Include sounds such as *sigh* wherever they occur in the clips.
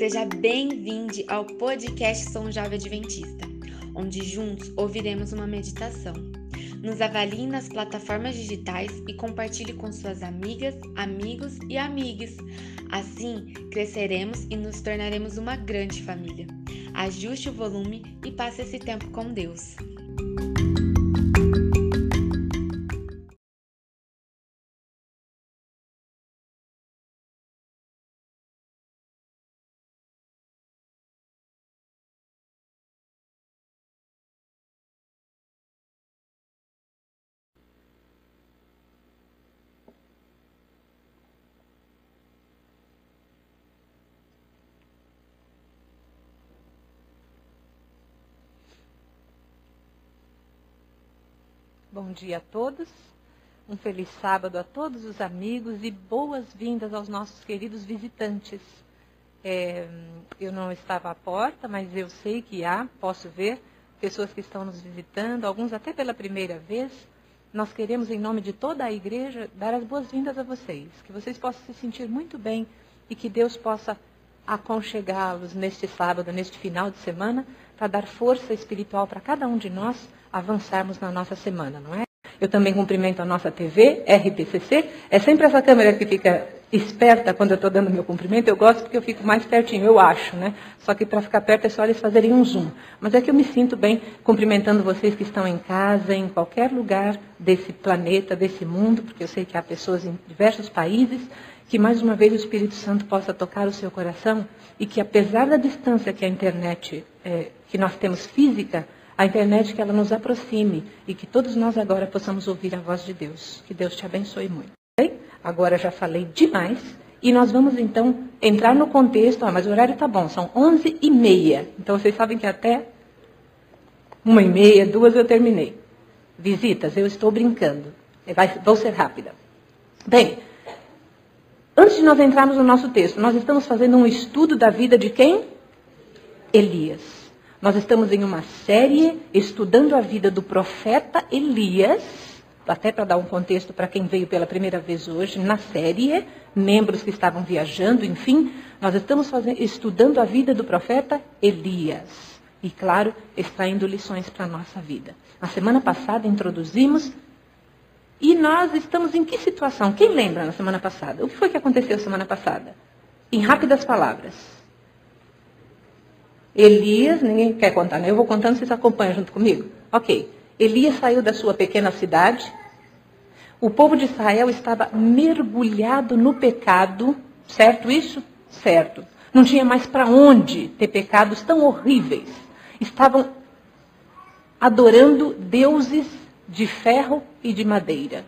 Seja bem-vindo ao podcast Som Jovem Adventista, onde juntos ouviremos uma meditação. Nos avalie nas plataformas digitais e compartilhe com suas amigas, amigos e amigues. Assim, cresceremos e nos tornaremos uma grande família. Ajuste o volume e passe esse tempo com Deus. Bom dia a todos, um feliz sábado a todos os amigos e boas-vindas aos nossos queridos visitantes. É, eu não estava à porta, mas eu sei que há, posso ver, pessoas que estão nos visitando, alguns até pela primeira vez. Nós queremos, em nome de toda a igreja, dar as boas-vindas a vocês, que vocês possam se sentir muito bem e que Deus possa aconchegá-los neste sábado, neste final de semana, para dar força espiritual para cada um de nós avançarmos na nossa semana, não é? Eu também cumprimento a nossa TV, RPCC. É sempre essa câmera que fica esperta quando eu estou dando meu cumprimento. Eu gosto porque eu fico mais pertinho, eu acho, né? Só que para ficar perto é só eles fazerem um zoom. Mas é que eu me sinto bem cumprimentando vocês que estão em casa, em qualquer lugar desse planeta, desse mundo, porque eu sei que há pessoas em diversos países. Que mais uma vez o Espírito Santo possa tocar o seu coração e que apesar da distância que a internet, é, que nós temos física, a internet que ela nos aproxime e que todos nós agora possamos ouvir a voz de Deus. Que Deus te abençoe muito. Bem, agora já falei demais e nós vamos então entrar no contexto. Ah, mas o horário está bom, são 11 e meia. Então vocês sabem que até uma e meia, duas eu terminei. Visitas, eu estou brincando. Vou ser rápida. Bem, antes de nós entrarmos no nosso texto, nós estamos fazendo um estudo da vida de quem? Elias. Nós estamos em uma série estudando a vida do profeta Elias, até para dar um contexto para quem veio pela primeira vez hoje, na série, membros que estavam viajando, enfim, nós estamos fazendo, estudando a vida do profeta Elias. E, claro, extraindo lições para a nossa vida. Na semana passada introduzimos. E nós estamos em que situação? Quem lembra na semana passada? O que foi que aconteceu semana passada? Em rápidas palavras. Elias, ninguém quer contar, né? Eu vou contando, vocês acompanham junto comigo? Ok. Elias saiu da sua pequena cidade. O povo de Israel estava mergulhado no pecado, certo isso? Certo. Não tinha mais para onde ter pecados tão horríveis. Estavam adorando deuses de ferro e de madeira.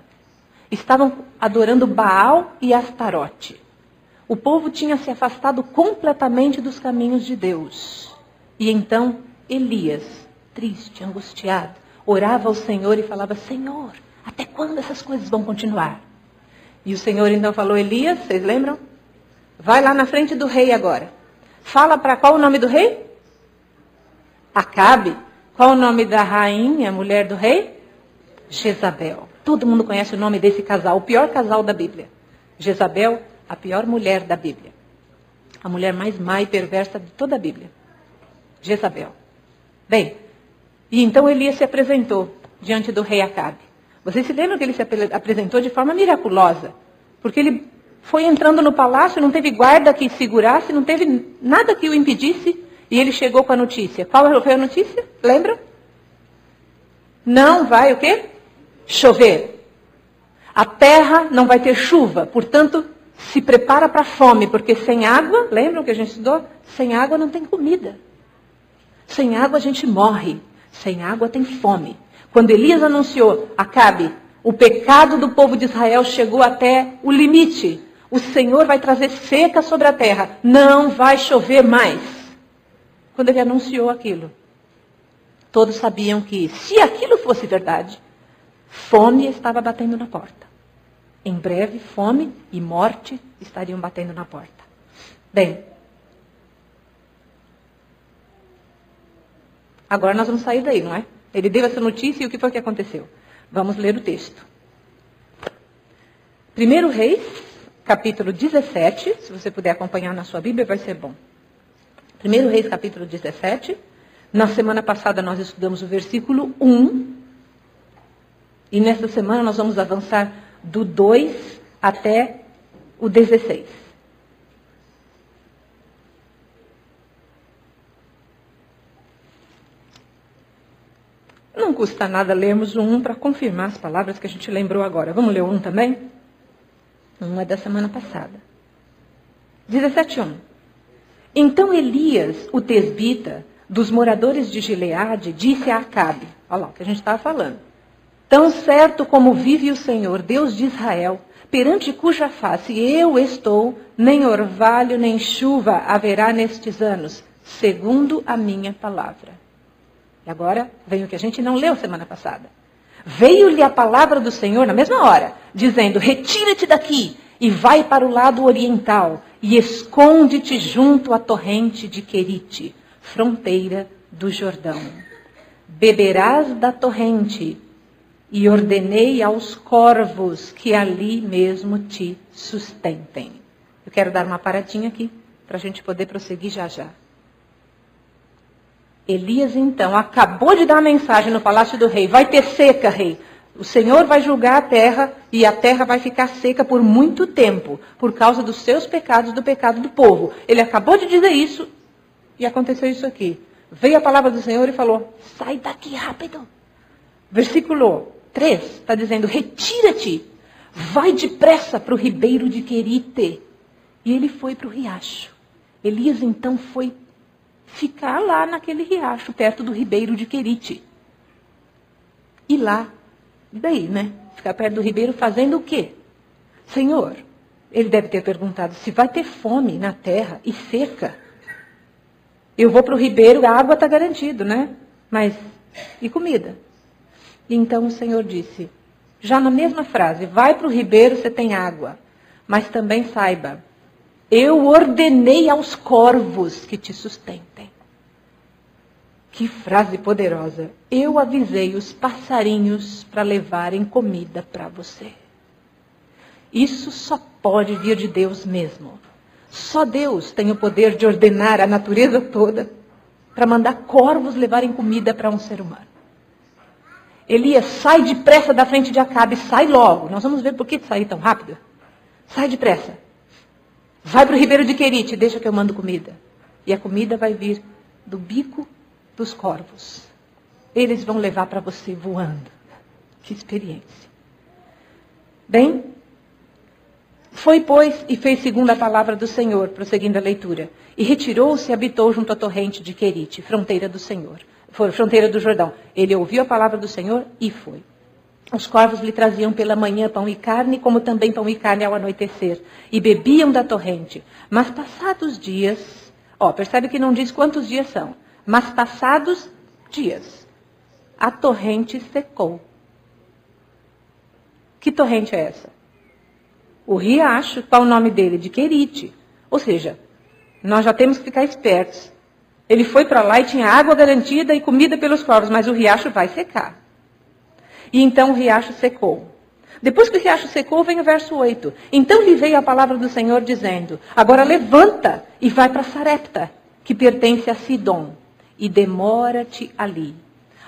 Estavam adorando Baal e Astarote. O povo tinha se afastado completamente dos caminhos de Deus. E então Elias, triste, angustiado, orava ao Senhor e falava: Senhor, até quando essas coisas vão continuar? E o Senhor então falou: Elias, vocês lembram? Vai lá na frente do rei agora. Fala para qual o nome do rei? Acabe. Qual o nome da rainha, mulher do rei? Jezabel. Todo mundo conhece o nome desse casal, o pior casal da Bíblia. Jezabel, a pior mulher da Bíblia. A mulher mais má e perversa de toda a Bíblia. Jezabel. Bem, e então Elias se apresentou diante do rei Acabe. Vocês se lembram que ele se apresentou de forma miraculosa? Porque ele foi entrando no palácio, não teve guarda que segurasse, não teve nada que o impedisse, e ele chegou com a notícia. Qual foi a notícia? Lembram? Não vai o quê? Chover. A terra não vai ter chuva, portanto, se prepara para a fome, porque sem água, lembram que a gente estudou? Sem água não tem comida. Sem água a gente morre. Sem água tem fome. Quando Elias anunciou, Acabe, o pecado do povo de Israel chegou até o limite. O Senhor vai trazer seca sobre a terra. Não vai chover mais. Quando ele anunciou aquilo, todos sabiam que, se aquilo fosse verdade, fome estava batendo na porta. Em breve, fome e morte estariam batendo na porta. Bem, Agora nós vamos sair daí, não é? Ele deu essa notícia e o que foi que aconteceu? Vamos ler o texto. 1 Reis, capítulo 17. Se você puder acompanhar na sua Bíblia, vai ser bom. 1 Reis capítulo 17. Na semana passada nós estudamos o versículo 1. E nesta semana nós vamos avançar do 2 até o 16. Não custa nada lermos 1 para confirmar as palavras que a gente lembrou agora. Vamos ler 1 também? 1 é da semana passada. 17.1 Então Elias, o tesbita, dos moradores de Gileade, disse a Acabe, olha lá o que a gente estava falando, Tão certo como vive o Senhor, Deus de Israel, perante cuja face eu estou, nem orvalho nem chuva haverá nestes anos, segundo a minha palavra. E agora vem o que a gente não leu semana passada. Veio-lhe a palavra do Senhor na mesma hora, dizendo: Retira-te daqui e vai para o lado oriental e esconde-te junto à torrente de Querite, fronteira do Jordão. Beberás da torrente e ordenei aos corvos que ali mesmo te sustentem. Eu quero dar uma paradinha aqui para a gente poder prosseguir já já. Elias, então, acabou de dar a mensagem no palácio do rei: vai ter seca, rei. O Senhor vai julgar a terra e a terra vai ficar seca por muito tempo, por causa dos seus pecados, do pecado do povo. Ele acabou de dizer isso e aconteceu isso aqui. Veio a palavra do Senhor e falou: sai daqui rápido. Versículo 3 está dizendo: retira-te, vai depressa para o ribeiro de Querite. E ele foi para o riacho. Elias então foi ficar lá naquele riacho, perto do ribeiro de Querite. E lá, daí, né? Ficar perto do ribeiro fazendo o quê? Senhor, ele deve ter perguntado se vai ter fome na terra e seca. Eu vou para o ribeiro, a água está garantido, né? Mas e comida? Então o Senhor disse, já na mesma frase, vai para o ribeiro, você tem água. Mas também saiba, eu ordenei aos corvos que te sustentem. Que frase poderosa. Eu avisei os passarinhos para levarem comida para você. Isso só pode vir de Deus mesmo. Só Deus tem o poder de ordenar a natureza toda para mandar corvos levarem comida para um ser humano. Elias, sai depressa da frente de Acabe, sai logo. Nós vamos ver por que sair tão rápido. Sai depressa. Vai para o ribeiro de Querite, deixa que eu mando comida. E a comida vai vir do bico dos corvos. Eles vão levar para você voando. Que experiência. Bem, foi, pois, e fez segundo a palavra do Senhor, prosseguindo a leitura. E retirou-se e habitou junto à torrente de Querite, fronteira do Senhor. Foi fronteira do Jordão. Ele ouviu a palavra do Senhor e foi. Os corvos lhe traziam pela manhã pão e carne, como também pão e carne ao anoitecer, e bebiam da torrente. Mas passados dias, ó, percebe que não diz quantos dias são, mas passados dias, a torrente secou. Que torrente é essa? O riacho, qual o nome dele? De Querite. Ou seja, nós já temos que ficar espertos. Ele foi para lá e tinha água garantida e comida pelos corvos, mas o riacho vai secar. E então o riacho secou. Depois que o riacho secou, vem o verso 8. Então lhe veio a palavra do Senhor dizendo: Agora levanta e vai para Sarepta, que pertence a Sidom, e demora-te ali,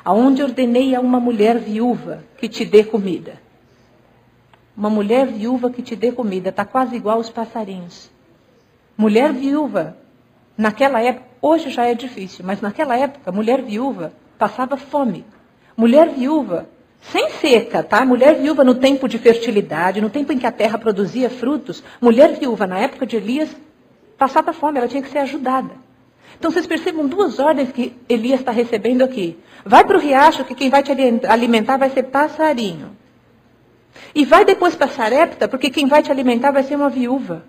aonde ordenei a uma mulher viúva que te dê comida. Uma mulher viúva que te dê comida, está quase igual aos passarinhos. Mulher viúva, naquela época, hoje já é difícil, mas naquela época, mulher viúva passava fome. Mulher viúva sem seca, tá? Mulher viúva no tempo de fertilidade, no tempo em que a terra produzia frutos, mulher viúva na época de Elias passava fome, ela tinha que ser ajudada. Então vocês percebam duas ordens que Elias está recebendo aqui. Vai para o riacho que quem vai te alimentar vai ser passarinho. E vai depois para Sarepta, porque quem vai te alimentar vai ser uma viúva.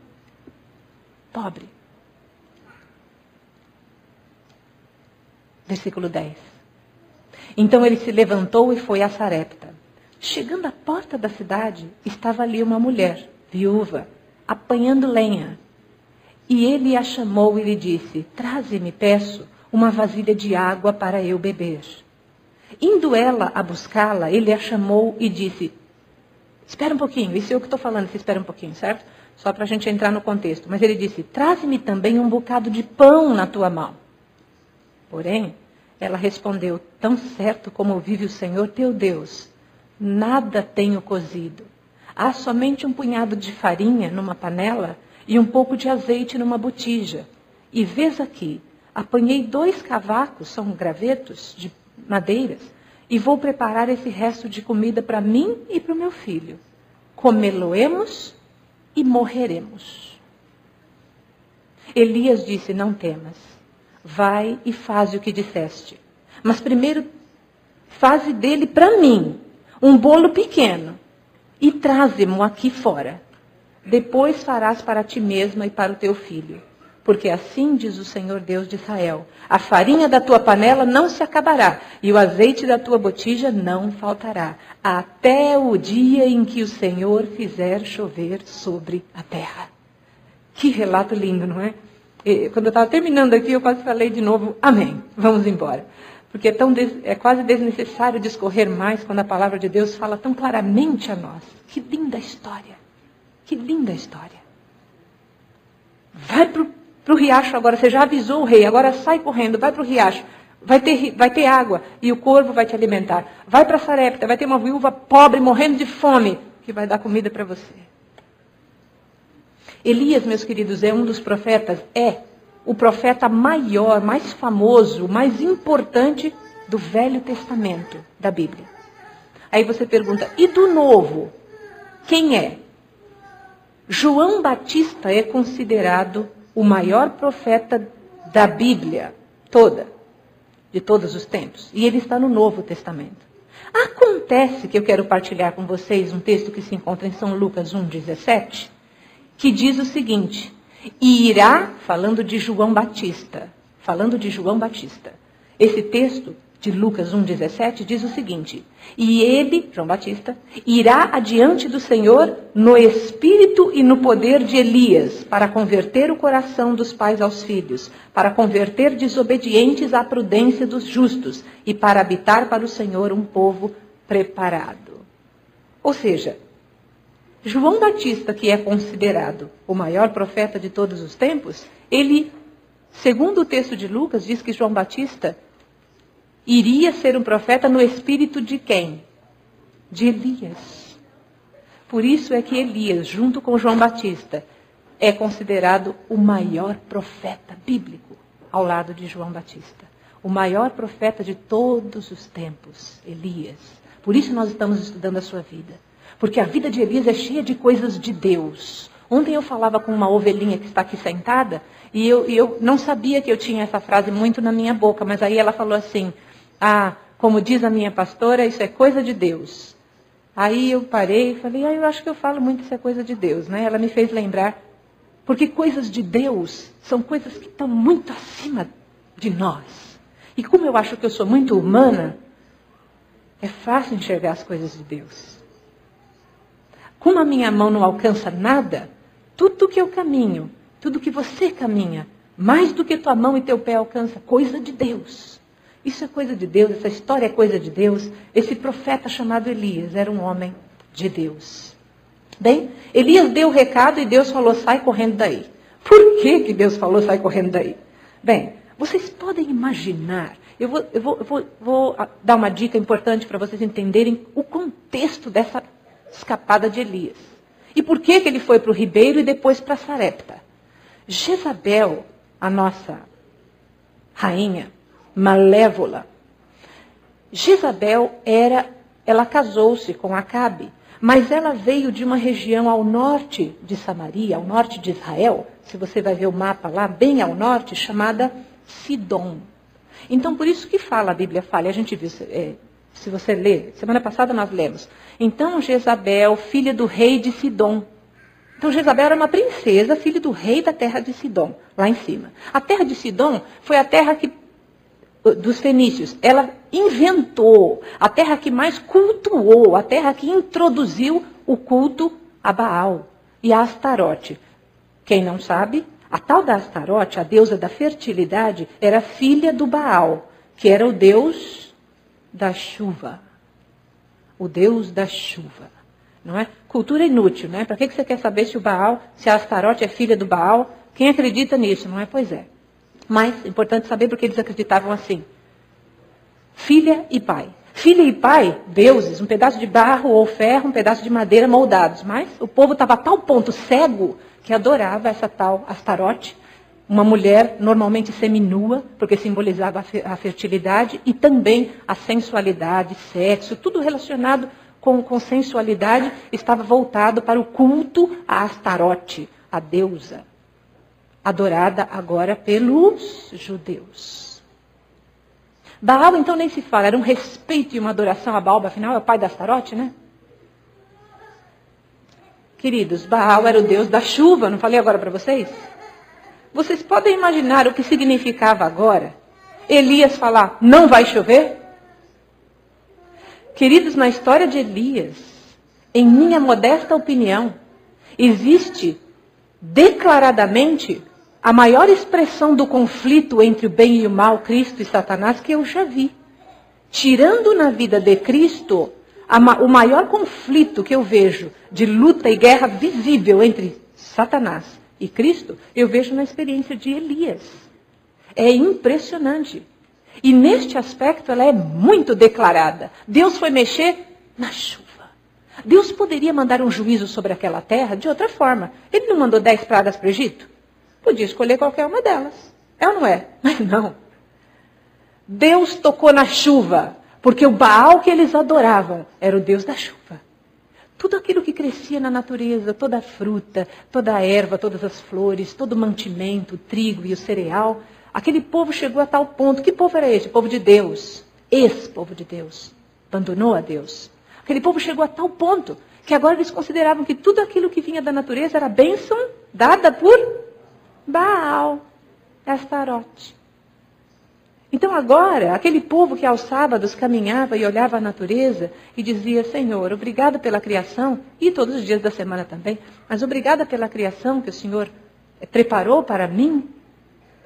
Pobre. Versículo 10. Então ele se levantou e foi a Sarepta. Chegando à porta da cidade, estava ali uma mulher, viúva, apanhando lenha. E ele a chamou e lhe disse: Traze-me, peço, uma vasilha de água para eu beber. Indo ela a buscá-la, ele a chamou e disse: Espera um pouquinho, isso é o que estou falando, você espera um pouquinho, certo? Só para a gente entrar no contexto. Mas ele disse: Traze-me também um bocado de pão na tua mão. Porém, ela respondeu: Tão certo como vive o Senhor teu Deus, nada tenho cozido. Há somente um punhado de farinha numa panela e um pouco de azeite numa botija. E vês aqui, apanhei dois cavacos, são gravetos de madeiras, e vou preparar esse resto de comida para mim e para o meu filho. Comê-lo-emos e morreremos. Elias disse: Não temas, vai e faze o que disseste. Mas primeiro, faze dele para mim um bolo pequeno e traze-mo aqui fora. Depois farás para ti mesma e para o teu filho. Porque assim diz o Senhor Deus de Israel: a farinha da tua panela não se acabará, e o azeite da tua botija não faltará, até o dia em que o Senhor fizer chover sobre a terra. Que relato lindo, não é? Quando eu estava terminando aqui, eu quase falei de novo, amém, vamos embora. Porque é, tão des... é quase desnecessário discorrer mais quando a palavra de Deus fala tão claramente a nós. Que linda história! Que linda história! Vai para o riacho agora. Você já avisou o rei, agora sai correndo, vai para o riacho. Vai ter, vai ter água e o corvo vai te alimentar. Vai para Sarepta, vai ter uma viúva pobre morrendo de fome que vai dar comida para você. Elias, meus queridos, é um dos profetas, é o profeta maior, mais famoso, mais importante do Velho Testamento da Bíblia. Aí você pergunta, e do Novo? Quem é? João Batista é considerado o maior profeta da Bíblia toda, de todos os tempos. E ele está no Novo Testamento. Acontece que eu quero partilhar com vocês um texto que se encontra em São Lucas 1,17, que diz o seguinte: E irá, falando de João Batista, falando de João Batista. Esse texto de Lucas 1,17 diz o seguinte: E ele, João Batista, irá adiante do Senhor no espírito e no poder de Elias, para converter o coração dos pais aos filhos, para converter desobedientes à prudência dos justos e para habitar para o Senhor um povo preparado. Ou seja, João Batista, que é considerado o maior profeta de todos os tempos, ele, segundo o texto de Lucas, diz que João Batista iria ser um profeta no espírito de quem? De Elias. Por isso é que Elias, junto com João Batista, é considerado o maior profeta bíblico ao lado de João Batista. O maior profeta de todos os tempos, Elias. Por isso nós estamos estudando a sua vida. Porque a vida de Elias é cheia de coisas de Deus. Ontem eu falava com uma ovelhinha que está aqui sentada e eu, eu não sabia que eu tinha essa frase muito na minha boca, mas aí ela falou assim: ah, como diz a minha pastora, isso é coisa de Deus. Aí eu parei e falei, ah, eu acho que eu falo muito isso é coisa de Deus, né? Ela me fez lembrar, porque coisas de Deus são coisas que estão muito acima de nós. E como eu acho que eu sou muito humana, é fácil enxergar as coisas de Deus. Como a minha mão não alcança nada, tudo que eu caminho, tudo que você caminha, mais do que tua mão e teu pé alcança, coisa de Deus. Isso é coisa de Deus, essa história é coisa de Deus. Esse profeta chamado Elias era um homem de Deus. Bem, Elias deu o recado e Deus falou: sai correndo daí. Por que, que Deus falou: sai correndo daí? Bem, vocês podem imaginar. Eu vou, eu vou, eu vou, vou dar uma dica importante para vocês entenderem o contexto dessa escapada de Elias. E por que, que ele foi para o Ribeiro e depois para Sarepta? Jezabel, a nossa rainha, malévola. Jezabel era, ela casou-se com Acabe, mas ela veio de uma região ao norte de Samaria, ao norte de Israel, se você vai ver o mapa lá, bem ao norte, chamada Sidom. Então, por isso que fala, a Bíblia fala, a gente viu, é, se você ler, semana passada nós lemos. Então, Jezabel, filha do rei de Sidom. Então, Jezabel era uma princesa, filha do rei da terra de Sidom, lá em cima. A terra de Sidom foi a terra que dos fenícios. Ela inventou a terra que mais cultuou, a terra que introduziu o culto a Baal e a Astarote. Quem não sabe, a tal da Astarote, a deusa da fertilidade, era filha do Baal, que era o deus da chuva. O deus da chuva. não é? Cultura inútil, né? Para que você quer saber se o Baal, se a Astarote é filha do Baal? Quem acredita nisso, não é? Pois é. Mas importante saber porque eles acreditavam assim. Filha e pai. Filha e pai, deuses, um pedaço de barro ou ferro, um pedaço de madeira moldados. Mas o povo estava a tal ponto cego que adorava essa tal Astarote, uma mulher normalmente seminua, porque simbolizava a fertilidade, e também a sensualidade, sexo, tudo relacionado com, com sensualidade, estava voltado para o culto a Astarote, a deusa, adorada agora pelos judeus. Baal, então, nem se fala, era um respeito e uma adoração a Baal, afinal é o pai da Astarote, né? Queridos, Baal era o deus da chuva, não falei agora para vocês? Vocês podem imaginar o que significava agora Elias falar: não vai chover? Queridos, na história de Elias, em minha modesta opinião, existe declaradamente a maior expressão do conflito entre o bem e o mal, Cristo e Satanás, que eu já vi. Tirando na vida de Cristo o maior conflito que eu vejo de luta e guerra visível entre Satanás e Cristo, eu vejo na experiência de Elias. É impressionante. E neste aspecto ela é muito declarada. Deus foi mexer na chuva. Deus poderia mandar um juízo sobre aquela terra de outra forma. Ele não mandou dez pragas para o Egito? Podia escolher qualquer uma delas. É ou não é? *laughs* Mas não. Deus tocou na chuva, porque o Baal que eles adoravam era o Deus da chuva. Tudo aquilo que crescia na natureza, toda a fruta, toda a erva, todas as flores, todo o mantimento, o trigo e o cereal, aquele povo chegou a tal ponto. Que povo era esse? O povo de Deus. Esse povo de Deus. Abandonou a Deus. Aquele povo chegou a tal ponto que agora eles consideravam que tudo aquilo que vinha da natureza era bênção dada por Baal, Astarote. Então agora, aquele povo que aos sábados caminhava e olhava a natureza e dizia, Senhor, obrigado pela criação, e todos os dias da semana também, mas obrigada pela criação que o Senhor eh, preparou para mim.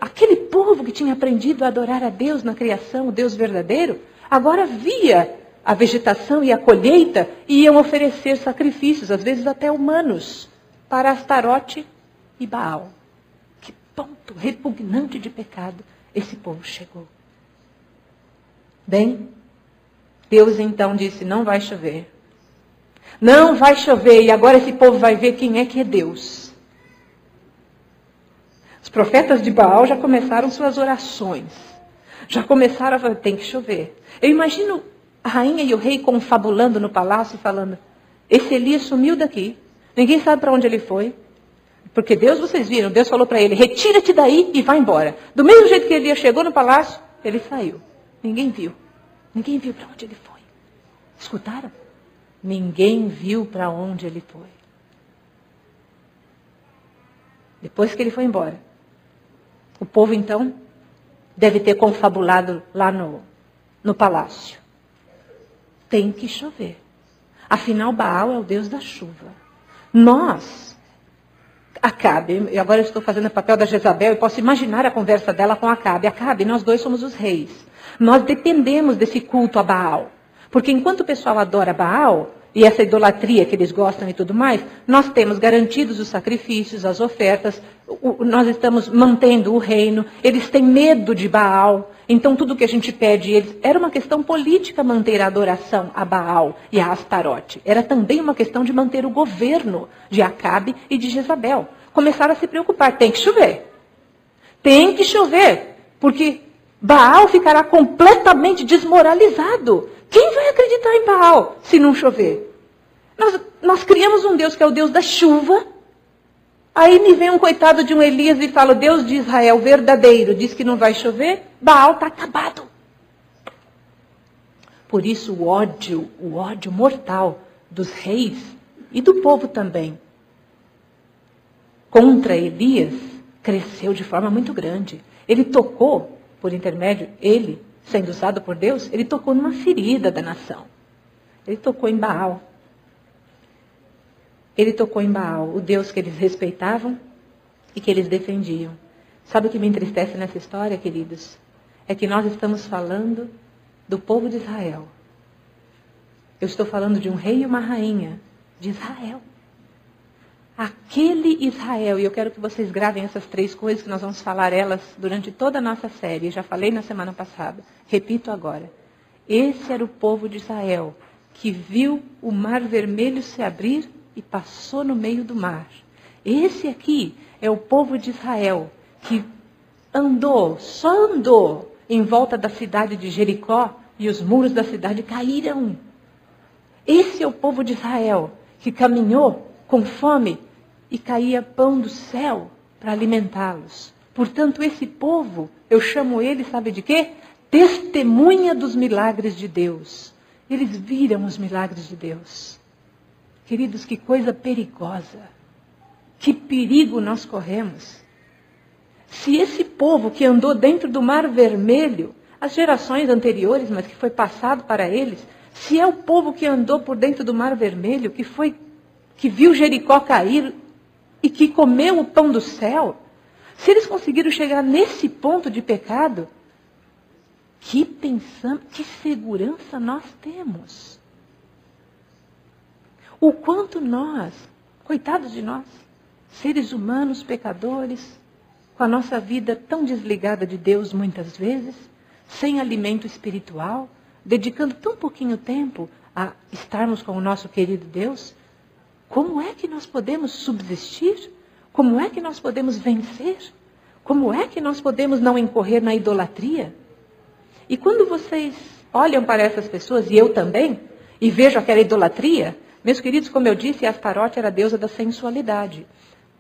Aquele povo que tinha aprendido a adorar a Deus na criação, o Deus verdadeiro, agora via a vegetação e a colheita e iam oferecer sacrifícios, às vezes até humanos, para Astarote e Baal. Que ponto repugnante de pecado esse povo chegou. Bem, Deus então disse: não vai chover. Não vai chover, e agora esse povo vai ver quem é que é Deus. Os profetas de Baal já começaram suas orações. Já começaram a falar, tem que chover. Eu imagino a rainha e o rei confabulando no palácio, falando: Esse Elias sumiu daqui. Ninguém sabe para onde ele foi. Porque Deus, vocês viram, Deus falou para ele: Retira-te daí e vai embora. Do mesmo jeito que Elias chegou no palácio, ele saiu. Ninguém viu. Ninguém viu para onde ele foi. Escutaram? Ninguém viu para onde ele foi. Depois que ele foi embora. O povo, então, deve ter confabulado lá no, no palácio. Tem que chover. Afinal, Baal é o Deus da chuva. Nós, Acabe, agora eu estou fazendo o papel da Jezabel e posso imaginar a conversa dela com Acabe. Acabe, nós dois somos os reis. Nós dependemos desse culto a Baal. Porque enquanto o pessoal adora Baal, e essa idolatria que eles gostam e tudo mais, nós temos garantidos os sacrifícios, as ofertas, o, nós estamos mantendo o reino, eles têm medo de Baal, então tudo que a gente pede eles. Era uma questão política manter a adoração a Baal e a Astarote. Era também uma questão de manter o governo de Acabe e de Jezabel. Começaram a se preocupar, tem que chover. Tem que chover, porque Baal ficará completamente desmoralizado. Quem vai acreditar em Baal se não chover? Nós, nós criamos um Deus que é o Deus da chuva. Aí me vem um coitado de um Elias e fala: Deus de Israel verdadeiro diz que não vai chover. Baal está acabado. Por isso o ódio, o ódio mortal dos reis e do povo também contra Elias cresceu de forma muito grande. Ele tocou por intermédio, ele, sendo usado por Deus, ele tocou numa ferida da nação. Ele tocou em Baal. Ele tocou em Baal, o Deus que eles respeitavam e que eles defendiam. Sabe o que me entristece nessa história, queridos? É que nós estamos falando do povo de Israel. Eu estou falando de um rei e uma rainha de Israel. Aquele Israel, e eu quero que vocês gravem essas três coisas que nós vamos falar elas durante toda a nossa série. Já falei na semana passada, repito agora. Esse era o povo de Israel que viu o mar vermelho se abrir e passou no meio do mar. Esse aqui é o povo de Israel que andou, só andou em volta da cidade de Jericó e os muros da cidade caíram. Esse é o povo de Israel que caminhou com fome e caía pão do céu para alimentá-los. Portanto, esse povo, eu chamo ele, sabe de quê? Testemunha dos milagres de Deus. Eles viram os milagres de Deus. Queridos, que coisa perigosa. Que perigo nós corremos. Se esse povo que andou dentro do Mar Vermelho, as gerações anteriores, mas que foi passado para eles, se é o povo que andou por dentro do Mar Vermelho, que foi que viu Jericó cair e que comeu o pão do céu, se eles conseguiram chegar nesse ponto de pecado, que pensamos, que segurança nós temos. O quanto nós, coitados de nós, seres humanos, pecadores, com a nossa vida tão desligada de Deus muitas vezes, sem alimento espiritual, dedicando tão pouquinho tempo a estarmos com o nosso querido Deus, como é que nós podemos subsistir? Como é que nós podemos vencer? Como é que nós podemos não incorrer na idolatria? E quando vocês olham para essas pessoas, e eu também, e vejo aquela idolatria, meus queridos, como eu disse, Astarote era a deusa da sensualidade.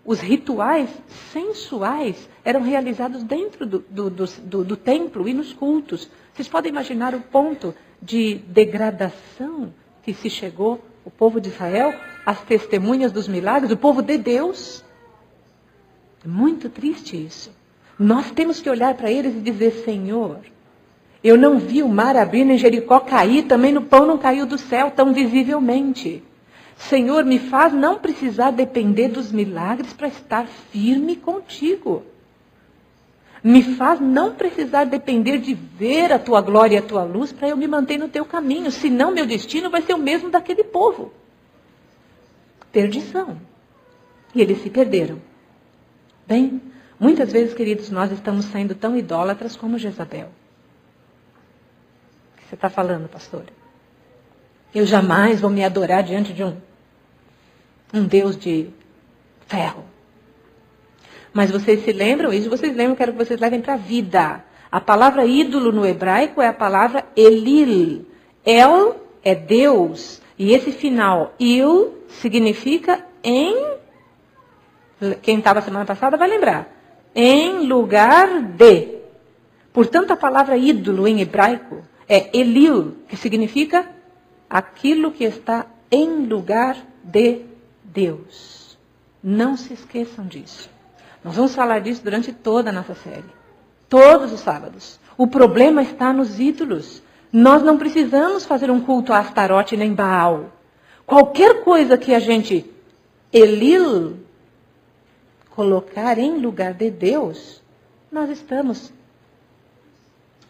Os rituais sensuais eram realizados dentro do, do, do, do, templo e nos cultos. Vocês podem imaginar o ponto de degradação que se chegou o povo de Israel, as testemunhas dos milagres, o povo de Deus. É muito triste isso. Nós temos que olhar para eles e dizer: Senhor, eu não vi o mar abrir nem Jericó cair, também no pão não caiu do céu tão visivelmente. Senhor, me faz não precisar depender dos milagres para estar firme contigo. Me faz não precisar depender de ver a tua glória e a tua luz para eu me manter no teu caminho, senão meu destino vai ser o mesmo daquele povo. Perdição. E eles se perderam. Bem, muitas vezes, queridos, nós estamos sendo tão idólatras como Jezabel você está falando, pastor? Eu jamais vou me adorar diante de um, um Deus de ferro. Mas vocês se lembram isso? Vocês lembram? Quero que vocês levem para a vida. A palavra ídolo no hebraico é a palavra Elil. El é Deus. E esse final, il, significa em. Quem estava semana passada vai lembrar. Em lugar de. Portanto, a palavra ídolo em hebraico é Elil, que significa aquilo que está em lugar de Deus. Não se esqueçam disso. Nós vamos falar disso durante toda a nossa série. Todos os sábados. O problema está nos ídolos. Nós não precisamos fazer um culto a Astarote nem Baal. Qualquer coisa que a gente, Elil, colocar em lugar de Deus, nós estamos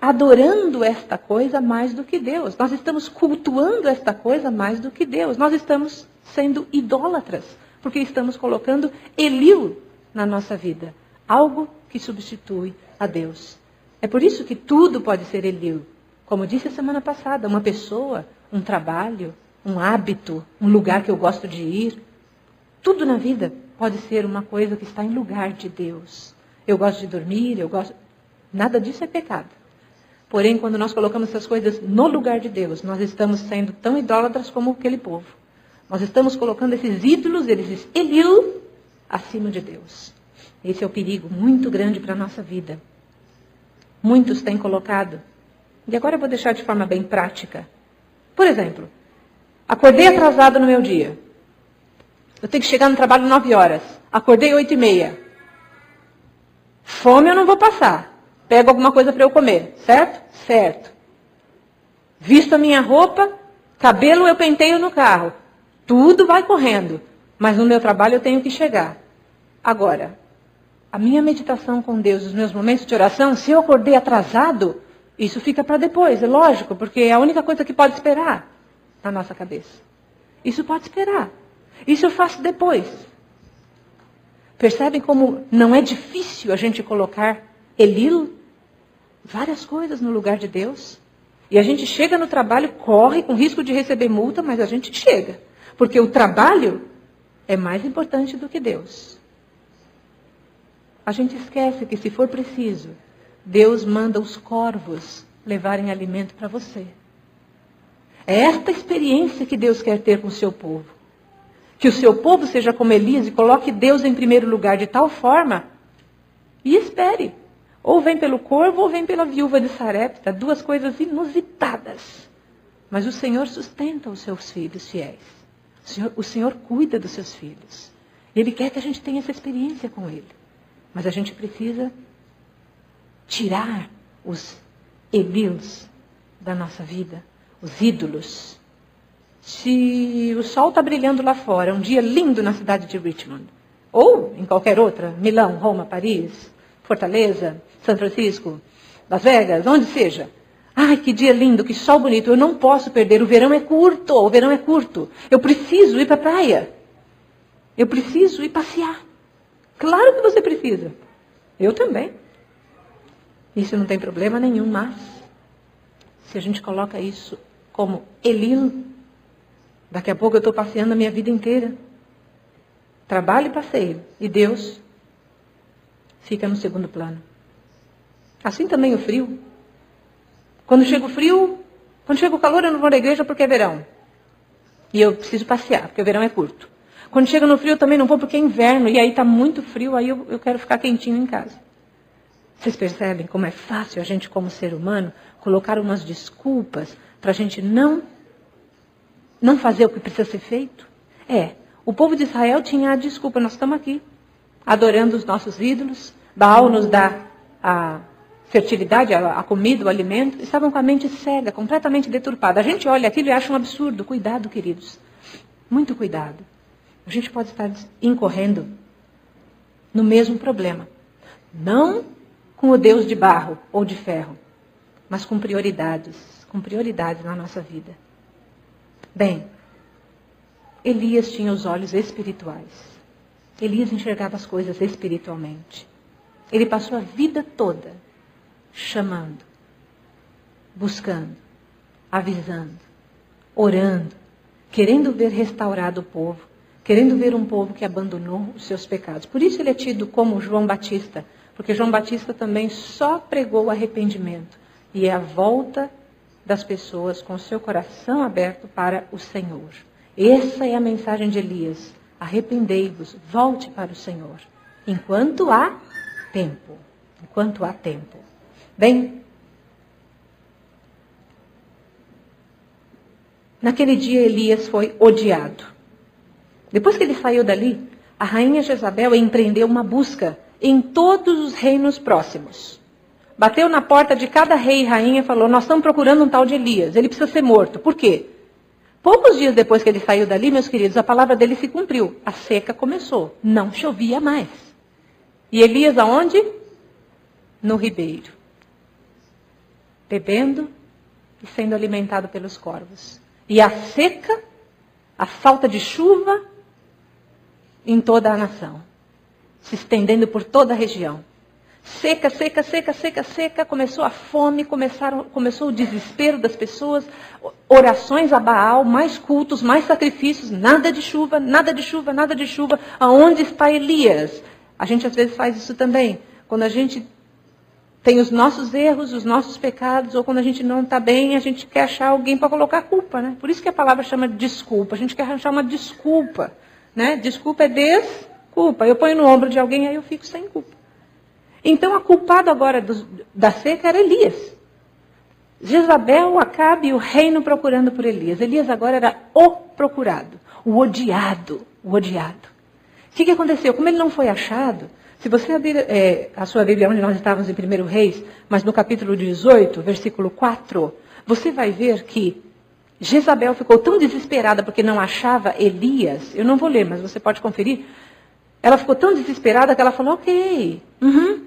adorando esta coisa mais do que Deus. Nós estamos cultuando esta coisa mais do que Deus. Nós estamos sendo idólatras, porque estamos colocando Elil na nossa vida, algo que substitui a Deus. É por isso que tudo pode ser Elil. Como disse a semana passada, uma pessoa, um trabalho, um hábito, um lugar que eu gosto de ir, tudo na vida pode ser uma coisa que está em lugar de Deus. Eu gosto de dormir, eu gosto. Nada disso é pecado. Porém, quando nós colocamos essas coisas no lugar de Deus, nós estamos sendo tão idólatras como aquele povo. Nós estamos colocando esses ídolos, eles Elil, acima de Deus. Esse é o perigo muito grande para a nossa vida. Muitos têm colocado. E agora eu vou deixar de forma bem prática. Por exemplo, acordei atrasado no meu dia. Eu tenho que chegar no trabalho nove horas. Acordei oito e meia. Fome eu não vou passar pego alguma coisa para eu comer, certo? Certo. Visto a minha roupa, cabelo eu penteio no carro. Tudo vai correndo. Mas no meu trabalho eu tenho que chegar. Agora, a minha meditação com Deus, os meus momentos de oração, se eu acordei atrasado, isso fica para depois, é lógico, porque é a única coisa que pode esperar na nossa cabeça. Isso pode esperar. Isso eu faço depois. Percebem como não é difícil a gente colocar Elil, várias coisas no lugar de Deus? E a gente chega no trabalho, corre com risco de receber multa, mas a gente chega. Porque o trabalho é mais importante do que Deus. A gente esquece que, se for preciso, Deus manda os corvos levarem alimento para você. É esta experiência que Deus quer ter com o seu povo. Que o seu povo seja como Elias e coloque Deus em primeiro lugar de tal forma e espere. Ou vem pelo corvo ou vem pela viúva de Sarepta, duas coisas inusitadas. Mas o Senhor sustenta os seus filhos fiéis. O Senhor, o Senhor cuida dos seus filhos. Ele quer que a gente tenha essa experiência com Ele. Mas a gente precisa tirar os Elils da nossa vida, os ídolos. Se o sol está brilhando lá fora, é um dia lindo na cidade de Richmond, ou em qualquer outra, Milão, Roma, Paris, Fortaleza, São Francisco, Las Vegas, onde seja. Ai, que dia lindo, que sol bonito. Eu não posso perder. O verão é curto. O verão é curto. Eu preciso ir para a praia. Eu preciso ir passear. Claro que você precisa. Eu também. Isso não tem problema nenhum, mas se a gente coloca isso como Elil, daqui a pouco eu estou passeando a minha vida inteira. Trabalho e passeio. E Deus fica no segundo plano. Assim também o frio. Quando chega o frio, quando chega o calor, eu não vou na igreja porque é verão. E eu preciso passear, porque o verão é curto. Quando chega no frio, eu também não vou porque é inverno. E aí está muito frio, aí eu, eu quero ficar quentinho em casa. Vocês percebem como é fácil a gente, como ser humano, colocar umas desculpas para a gente não, não fazer o que precisa ser feito? É, o povo de Israel tinha a desculpa, nós estamos aqui, adorando os nossos ídolos, Baal nos dá a fertilidade, a, comida, o alimento, estavam com a mente cega, completamente deturpada. A gente olha aquilo e acha um absurdo. Cuidado, queridos. Muito cuidado. A gente pode estar incorrendo no mesmo problema. Não com o Deus de barro ou de ferro, mas com prioridades, com prioridades na nossa vida. Bem, Elias tinha os olhos espirituais. Elias enxergava as coisas espiritualmente. Ele passou a vida toda chamando, buscando, avisando, orando, querendo ver restaurado o povo, querendo ver um povo que abandonou os seus pecados. Por isso ele é tido como João Batista, porque João Batista também só pregou arrependimento e é a volta das pessoas com seu coração aberto para o Senhor. Essa é a mensagem de Elias. Arrependei-vos, volte para o Senhor, enquanto há tempo. Enquanto há tempo. Bem, naquele dia Elias foi odiado. Depois que ele saiu dali, a rainha Jezabel empreendeu uma busca em todos os reinos próximos. Bateu na porta de cada rei e rainha e falou: Nós estamos procurando um tal de Elias, ele precisa ser morto. Por quê? Poucos dias depois que ele saiu dali, meus queridos, a palavra dele se cumpriu. A seca começou. Não chovia mais. E Elias aonde? No ribeiro. Bebendo e sendo alimentado pelos corvos. E a seca, a falta de chuva em toda a nação. Se estendendo por toda a região. Seca, seca, seca, seca, seca, começou a fome, começaram, começou o desespero das pessoas, orações a Baal, mais cultos, mais sacrifícios, nada de chuva, nada de chuva, nada de chuva. Aonde está Elias? A gente às vezes faz isso também. Quando a gente tem os nossos erros, os nossos pecados, ou quando a gente não está bem, a gente quer achar alguém para colocar culpa, né? Por isso que a palavra chama desculpa. A gente quer achar uma desculpa, né? Desculpa é desculpa. Eu ponho no ombro de alguém, aí eu fico sem culpa. Então, a culpada agora do, da seca era Elias. Jezabel, Acabe e o reino procurando por Elias. Elias agora era o procurado, o odiado, o odiado. O que, que aconteceu? Como ele não foi achado, se você abrir é, a sua Bíblia, onde nós estávamos em 1 Reis, mas no capítulo 18, versículo 4, você vai ver que Jezabel ficou tão desesperada porque não achava Elias. Eu não vou ler, mas você pode conferir. Ela ficou tão desesperada que ela falou: Ok, uhum,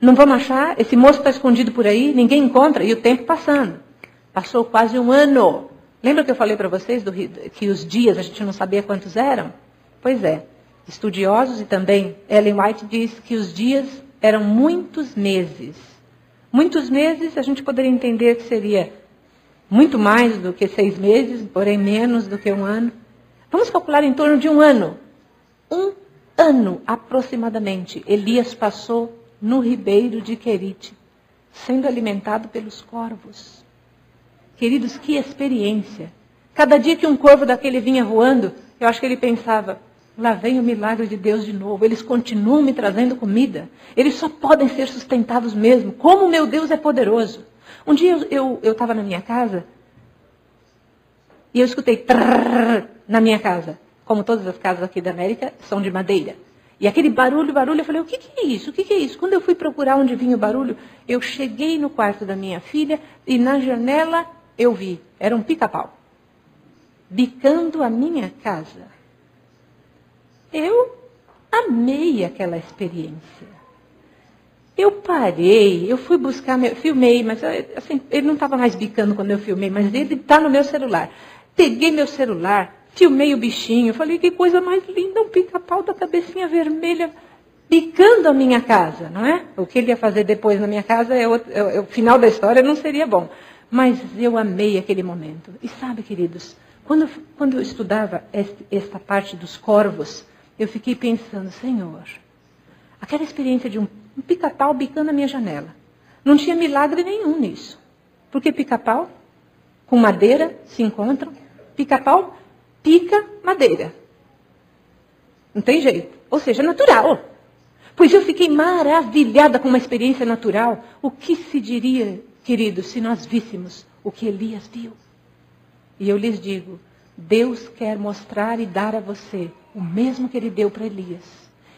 não vamos achar, esse moço está escondido por aí, ninguém encontra, e o tempo passando. Passou quase um ano. Lembra que eu falei para vocês do, que os dias a gente não sabia quantos eram? Pois é, estudiosos e também Ellen White diz que os dias eram muitos meses. Muitos meses a gente poderia entender que seria muito mais do que seis meses, porém menos do que um ano. Vamos calcular em torno de um ano. Um ano aproximadamente, Elias passou no ribeiro de Querite, sendo alimentado pelos corvos. Queridos, que experiência! Cada dia que um corvo daquele vinha voando, eu acho que ele pensava: lá vem o milagre de Deus de novo. Eles continuam me trazendo comida. Eles só podem ser sustentados mesmo. Como meu Deus é poderoso. Um dia eu estava na minha casa e eu escutei trrr na minha casa. Como todas as casas aqui da América são de madeira. E aquele barulho, barulho, eu falei, o que, que, é isso? O que, que, é isso? Quando eu fui procurar onde vinha o barulho, eu cheguei no quarto da minha filha e na janela eu vi, era um pica-pau, bicando a minha casa. Eu amei aquela experiência. Eu parei, eu fui buscar, meu, filmei, mas assim, ele não estava mais bicando quando eu filmei, mas ele está no meu celular. Peguei meu celular, filmei o bichinho, falei que coisa mais linda, um pica-pau da cabecinha vermelha picando a minha casa, não é? O que ele ia fazer depois na minha casa, é o, é o final da história não seria bom. Mas eu amei aquele momento. E sabe, queridos, quando, quando eu estudava este, esta parte dos corvos, eu fiquei pensando, Senhor, aquela experiência de um, um pica-pau bicando a minha janela. Não tinha milagre nenhum nisso. Porque pica-pau com madeira se encontram, pica-pau pica madeira. Não tem jeito. Ou seja, natural. Pois eu fiquei maravilhada com uma experiência natural. O que se diria, queridos, se nós víssemos o que Elias viu? E eu lhes digo: Deus quer mostrar e dar a você o mesmo que ele deu para Elias.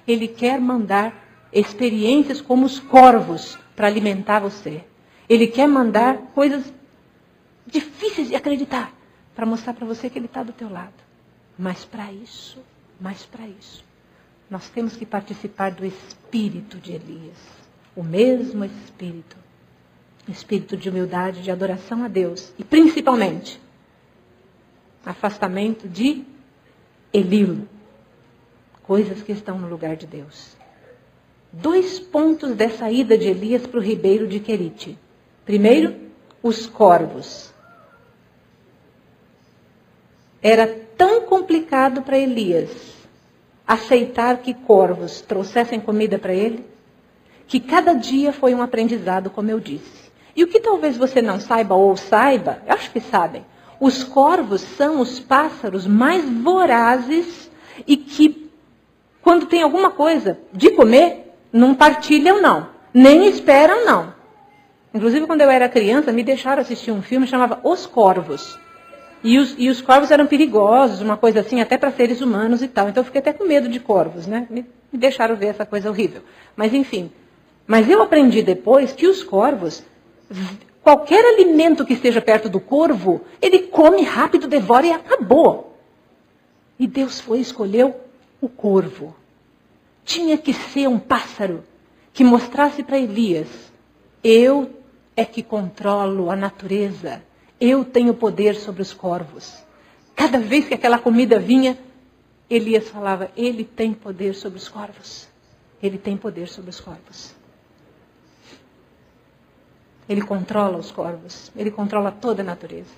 Ele quer mandar experiências como os corvos para alimentar você. Ele quer mandar coisas difíceis de acreditar para mostrar para você que ele está do teu lado. Mas para isso, mas para isso, nós temos que participar do espírito de Elias, o mesmo espírito, espírito de humildade, de adoração a Deus e principalmente afastamento de Elilo, coisas que estão no lugar de Deus. Dois pontos dessa ida de Elias para o ribeiro de Querite. Primeiro, os corvos. Era tão complicado para Elias aceitar que corvos trouxessem comida para ele, que cada dia foi um aprendizado, como eu disse. E o que talvez você não saiba ou saiba, eu acho que sabem, os corvos são os pássaros mais vorazes e que, quando tem alguma coisa de comer, não partilham, não. Nem esperam, não. Inclusive, quando eu era criança, me deixaram assistir um filme chamava Os Corvos. E os, e os corvos eram perigosos, uma coisa assim, até para seres humanos e tal. Então eu fiquei até com medo de corvos, né? Me, me deixaram ver essa coisa horrível. Mas enfim. Mas eu aprendi depois que os corvos, qualquer alimento que esteja perto do corvo, ele come rápido, devora e acabou. E Deus foi e escolheu o corvo. Tinha que ser um pássaro que mostrasse para Elias: eu é que controlo a natureza. Eu tenho poder sobre os corvos. Cada vez que aquela comida vinha, Elias falava: Ele tem poder sobre os corvos. Ele tem poder sobre os corvos. Ele controla os corvos. Ele controla toda a natureza.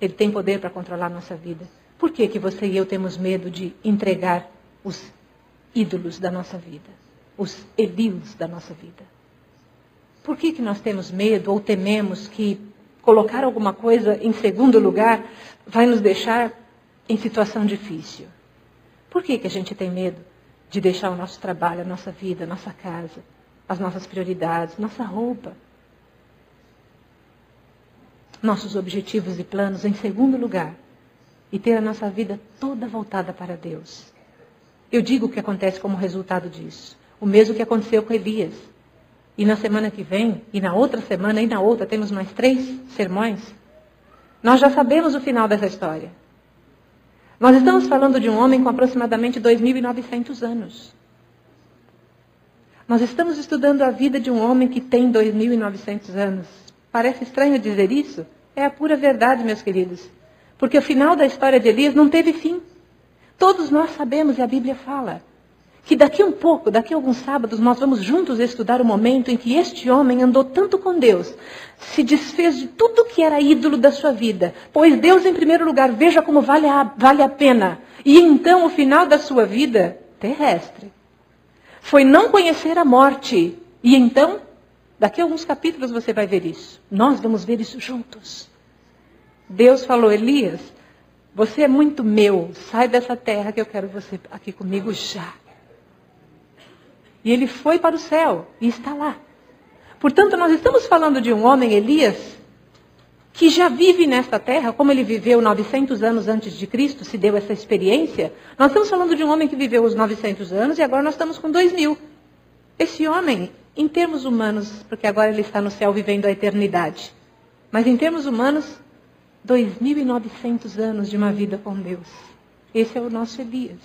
Ele tem poder para controlar a nossa vida. Por que, que você e eu temos medo de entregar os ídolos da nossa vida? Os Elios da nossa vida? Por que, que nós temos medo ou tememos que colocar alguma coisa em segundo lugar vai nos deixar em situação difícil. Por que, que a gente tem medo de deixar o nosso trabalho, a nossa vida, a nossa casa, as nossas prioridades, nossa roupa, nossos objetivos e planos em segundo lugar e ter a nossa vida toda voltada para Deus? Eu digo o que acontece como resultado disso. O mesmo que aconteceu com Elias. E na semana que vem, e na outra semana, e na outra, temos mais três sermões. Nós já sabemos o final dessa história. Nós estamos falando de um homem com aproximadamente 2.900 anos. Nós estamos estudando a vida de um homem que tem 2.900 anos. Parece estranho dizer isso? É a pura verdade, meus queridos. Porque o final da história de Elias não teve fim. Todos nós sabemos, e a Bíblia fala, que daqui um pouco, daqui a alguns sábados, nós vamos juntos estudar o momento em que este homem andou tanto com Deus, se desfez de tudo que era ídolo da sua vida, pois Deus em primeiro lugar, veja como vale a, vale a pena. E então o final da sua vida terrestre foi não conhecer a morte. E então, daqui a alguns capítulos você vai ver isso. Nós vamos ver isso juntos. Deus falou, Elias, você é muito meu, sai dessa terra que eu quero você aqui comigo já. E ele foi para o céu e está lá. Portanto, nós estamos falando de um homem, Elias, que já vive nesta terra, como ele viveu 900 anos antes de Cristo, se deu essa experiência. Nós estamos falando de um homem que viveu os 900 anos e agora nós estamos com 2000. Esse homem, em termos humanos, porque agora ele está no céu vivendo a eternidade, mas em termos humanos, 2.900 anos de uma vida com Deus. Esse é o nosso Elias.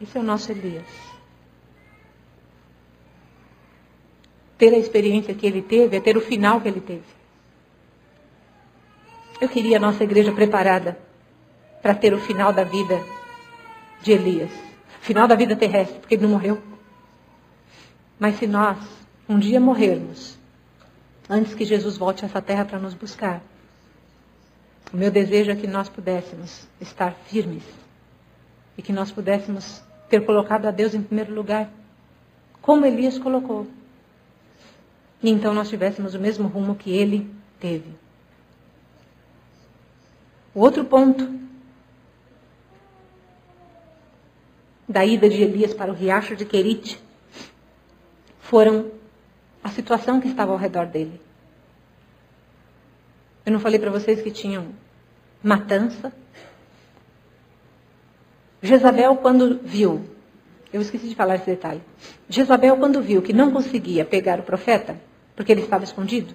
Esse é o nosso Elias. Ter a experiência que ele teve, é ter o final que ele teve. Eu queria a nossa igreja preparada para ter o final da vida de Elias. Final da vida terrestre, porque ele não morreu. Mas se nós um dia morrermos, antes que Jesus volte a essa terra para nos buscar, o meu desejo é que nós pudéssemos estar firmes e que nós pudéssemos ter colocado a Deus em primeiro lugar, como Elias colocou. E então nós tivéssemos o mesmo rumo que ele teve. O outro ponto da ida de Elias para o riacho de Querite foram a situação que estava ao redor dele. Eu não falei para vocês que tinham matança? Jezabel, quando viu, eu esqueci de falar esse detalhe. Jezabel, quando viu que não conseguia pegar o profeta, porque ele estava escondido?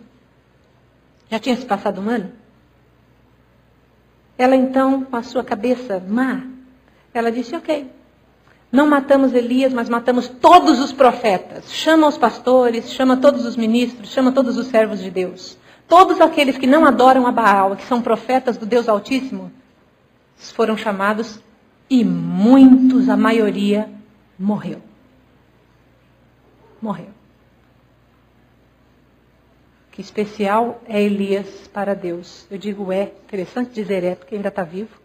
Já tinha se passado um ano? Ela então, com a sua cabeça má, ela disse: Ok, não matamos Elias, mas matamos todos os profetas. Chama os pastores, chama todos os ministros, chama todos os servos de Deus. Todos aqueles que não adoram a Baal, que são profetas do Deus Altíssimo, foram chamados e muitos, a maioria, morreu. Morreu. Que especial é Elias para Deus. Eu digo é, interessante dizer é, porque ainda está vivo.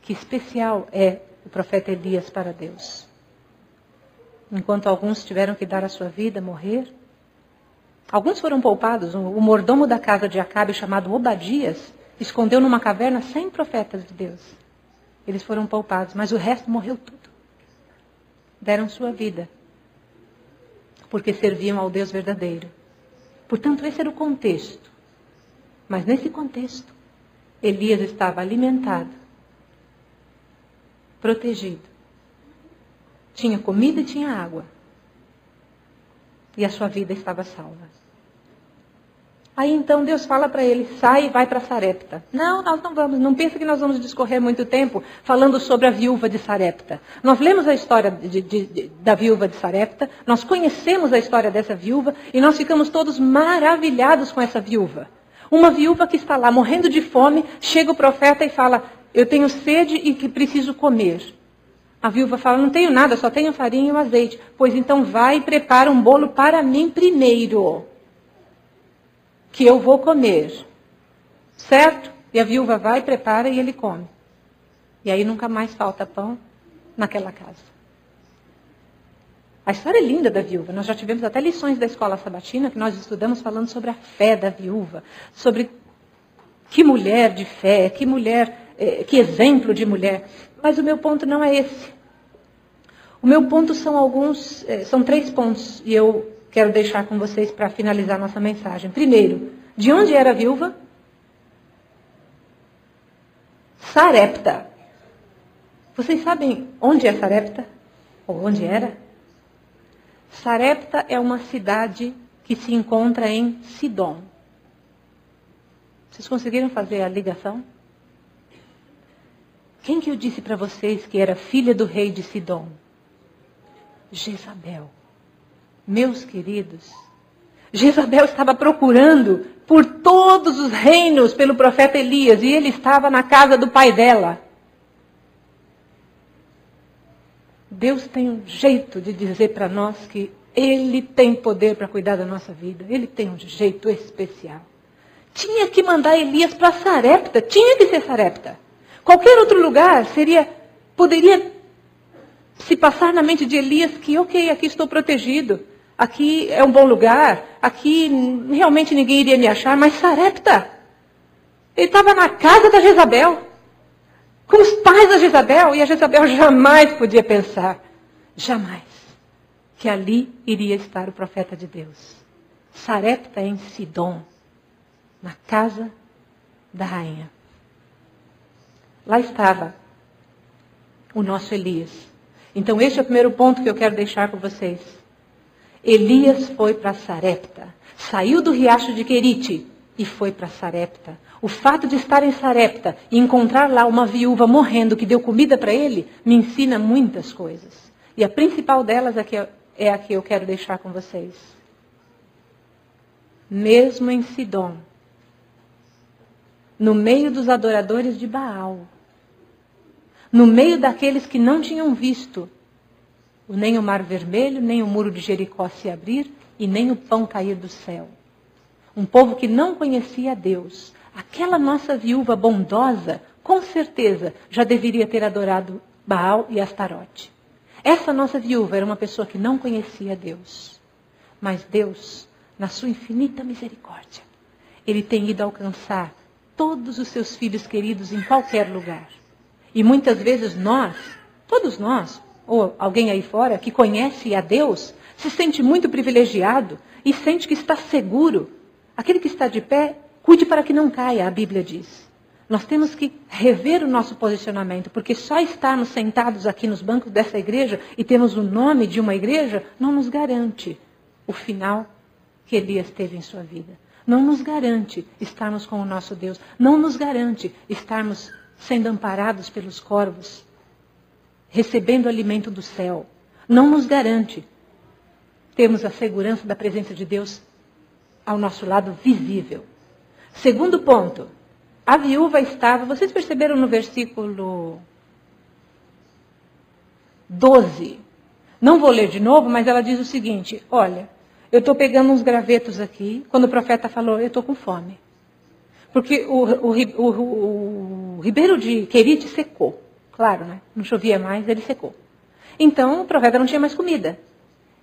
Que especial é o profeta Elias para Deus. Enquanto alguns tiveram que dar a sua vida, morrer. Alguns foram poupados. O mordomo da casa de Acabe, chamado Obadias, escondeu numa caverna cem profetas de Deus. Eles foram poupados, mas o resto morreu tudo. Deram sua vida, porque serviam ao Deus verdadeiro. Portanto, esse era o contexto. Mas nesse contexto, Elias estava alimentado, protegido. Tinha comida e tinha água. E a sua vida estava salva. Aí então Deus fala para ele: sai e vai para Sarepta. Não, nós não vamos. Não pensa que nós vamos discorrer muito tempo falando sobre a viúva de Sarepta. Nós lemos a história de, de, de, da viúva de Sarepta, nós conhecemos a história dessa viúva e nós ficamos todos maravilhados com essa viúva. Uma viúva que está lá morrendo de fome, chega o profeta e fala: Eu tenho sede e que preciso comer. A viúva fala: Não tenho nada, só tenho farinha e o azeite. Pois então vai e prepara um bolo para mim primeiro que eu vou comer. Certo? E a viúva vai, prepara e ele come. E aí nunca mais falta pão naquela casa. A história é linda da viúva. Nós já tivemos até lições da escola sabatina que nós estudamos falando sobre a fé da viúva, sobre que mulher de fé, que mulher, eh, que exemplo de mulher. Mas o meu ponto não é esse. O meu ponto são alguns, eh, são três pontos e eu quero deixar com vocês para finalizar nossa mensagem. Primeiro, de onde era a viúva? Sarepta. Vocês sabem onde é Sarepta? Ou onde era? Sarepta é uma cidade que se encontra em Sidom. Vocês conseguiram fazer a ligação? Quem que eu disse para vocês que era filha do rei de Sidom? Jezabel. Meus queridos, Jezabel estava procurando por todos os reinos pelo profeta Elias e ele estava na casa do pai dela. Deus tem um jeito de dizer para nós que Ele tem poder para cuidar da nossa vida. Ele tem um jeito especial. Tinha que mandar Elias para Sarepta, tinha que ser Sarepta. Qualquer outro lugar seria, poderia se passar na mente de Elias que, ok, aqui estou protegido, aqui é um bom lugar, aqui realmente ninguém iria me achar, mas Sarepta, ele estava na casa da Jezabel com os pais da Jezabel, e a Jezabel *laughs* jamais podia pensar, jamais, que ali iria estar o profeta de Deus. Sarepta em Sidom, na casa da rainha. Lá estava o nosso Elias. Então, este é o primeiro ponto que eu quero deixar com vocês. Elias foi para Sarepta, saiu do riacho de Querite e foi para Sarepta. O fato de estar em Sarepta e encontrar lá uma viúva morrendo que deu comida para ele, me ensina muitas coisas. E a principal delas é, que é a que eu quero deixar com vocês. Mesmo em Sidom, no meio dos adoradores de Baal, no meio daqueles que não tinham visto nem o mar vermelho, nem o muro de Jericó se abrir e nem o pão cair do céu. Um povo que não conhecia Deus, Aquela nossa viúva bondosa, com certeza, já deveria ter adorado Baal e Astarote. Essa nossa viúva era uma pessoa que não conhecia Deus. Mas Deus, na sua infinita misericórdia, Ele tem ido alcançar todos os seus filhos queridos em qualquer lugar. E muitas vezes nós, todos nós, ou alguém aí fora que conhece a Deus, se sente muito privilegiado e sente que está seguro. Aquele que está de pé Cuide para que não caia, a Bíblia diz. Nós temos que rever o nosso posicionamento, porque só estarmos sentados aqui nos bancos dessa igreja e temos o nome de uma igreja não nos garante o final que Elias teve em sua vida. Não nos garante estarmos com o nosso Deus. Não nos garante estarmos sendo amparados pelos corvos, recebendo alimento do céu. Não nos garante termos a segurança da presença de Deus ao nosso lado visível. Segundo ponto, a viúva estava, vocês perceberam no versículo 12. Não vou ler de novo, mas ela diz o seguinte: Olha, eu estou pegando uns gravetos aqui, quando o profeta falou, eu estou com fome. Porque o, o, o, o, ribeiro de Querite secou. Claro, né? Não chovia mais, ele secou. Então o profeta não tinha mais comida.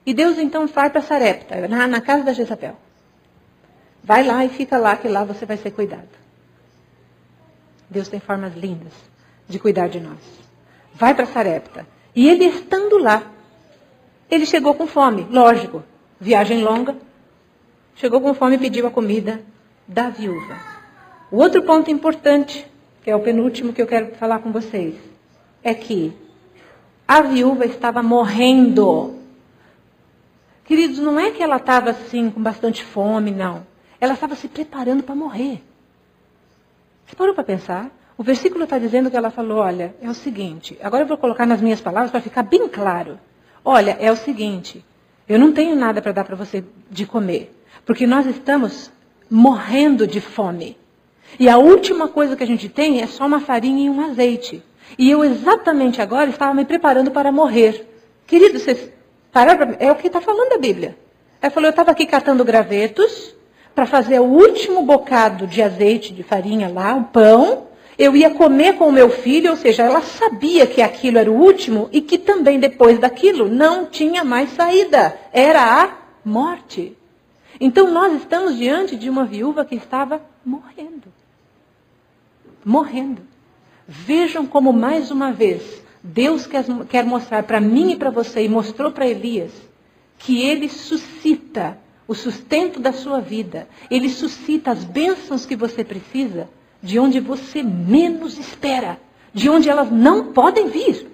E Deus então vai para Sarepta, na, na casa da Jezabel. Vai lá e fica lá, que lá você vai ser cuidado. Deus tem formas lindas de cuidar de nós. Vai para Sarepta. E ele estando lá, ele chegou com fome, lógico, viagem longa. Chegou com fome e pediu a comida da viúva. O outro ponto importante, que é o penúltimo que eu quero falar com vocês, é que a viúva estava morrendo. Queridos, não é que ela estava assim com bastante fome, não. Ela estava se preparando para morrer. Você parou para pensar? O versículo está dizendo que ela falou: olha, é o seguinte, agora eu vou colocar nas minhas palavras para ficar bem claro. Olha, é o seguinte, eu não tenho nada para dar para você de comer, porque nós estamos morrendo de fome. E a última coisa que a gente tem é só uma farinha e um azeite. E eu exatamente agora estava me preparando para morrer. Querido, vocês pararam para... É o que está falando a Bíblia. Ela falou, eu estava aqui catando gravetos, para fazer o último bocado de azeite, de farinha lá, um pão. Eu ia comer com o meu filho, ou seja, ela sabia que aquilo era o último e que também depois daquilo não tinha mais saída. Era a morte. Então nós estamos diante de uma viúva que estava morrendo. Morrendo. Vejam como, mais uma vez, Deus quer, quer mostrar para mim e para você, e mostrou para Elias, que ele suscita o sustento da sua vida. Ele suscita as bênçãos que você precisa de onde você menos espera, de onde elas não podem vir.